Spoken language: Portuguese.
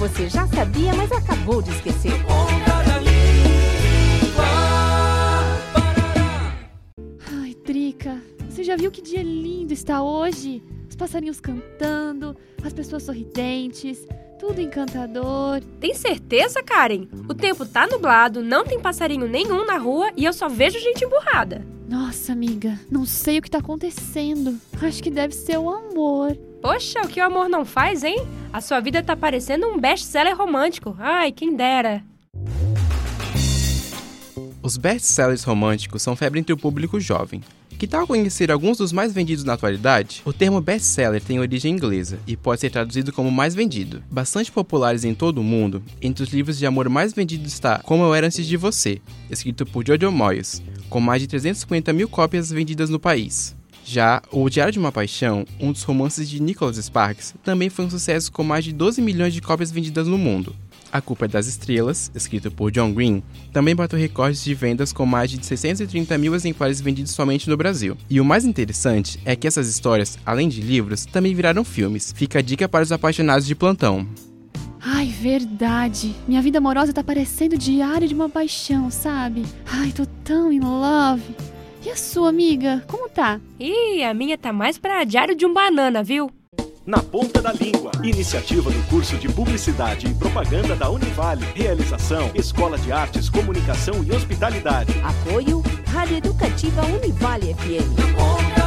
você já sabia, mas acabou de esquecer. Ai, Drica, você já viu que dia lindo está hoje? Os passarinhos cantando, as pessoas sorridentes, tudo encantador. Tem certeza, Karen? O tempo tá nublado, não tem passarinho nenhum na rua e eu só vejo gente emburrada. Nossa, amiga, não sei o que tá acontecendo. Acho que deve ser o amor. Poxa, o que o amor não faz, hein? A sua vida tá parecendo um best-seller romântico. Ai, quem dera. Os best-sellers românticos são febre entre o público jovem. Que tal conhecer alguns dos mais vendidos na atualidade? O termo best-seller tem origem inglesa e pode ser traduzido como mais vendido. Bastante populares em todo o mundo, entre os livros de amor mais vendidos está Como Eu Era Antes de Você, escrito por Jojo Moyes, com mais de 350 mil cópias vendidas no país. Já O Diário de uma Paixão, um dos romances de Nicholas Sparks, também foi um sucesso com mais de 12 milhões de cópias vendidas no mundo. A Culpa é das Estrelas, escrito por John Green, também bateu recordes de vendas com mais de 630 mil exemplares vendidos somente no Brasil. E o mais interessante é que essas histórias, além de livros, também viraram filmes. Fica a dica para os apaixonados de plantão. Ai, verdade. Minha vida amorosa tá parecendo diário de uma paixão, sabe? Ai, tô tão in love. E a sua amiga, como tá? Ih, a minha tá mais pra diário de um banana, viu? Na Ponta da Língua. Iniciativa do curso de Publicidade e Propaganda da Univale. Realização: Escola de Artes, Comunicação e Hospitalidade. Apoio Rádio Educativa Univale FM.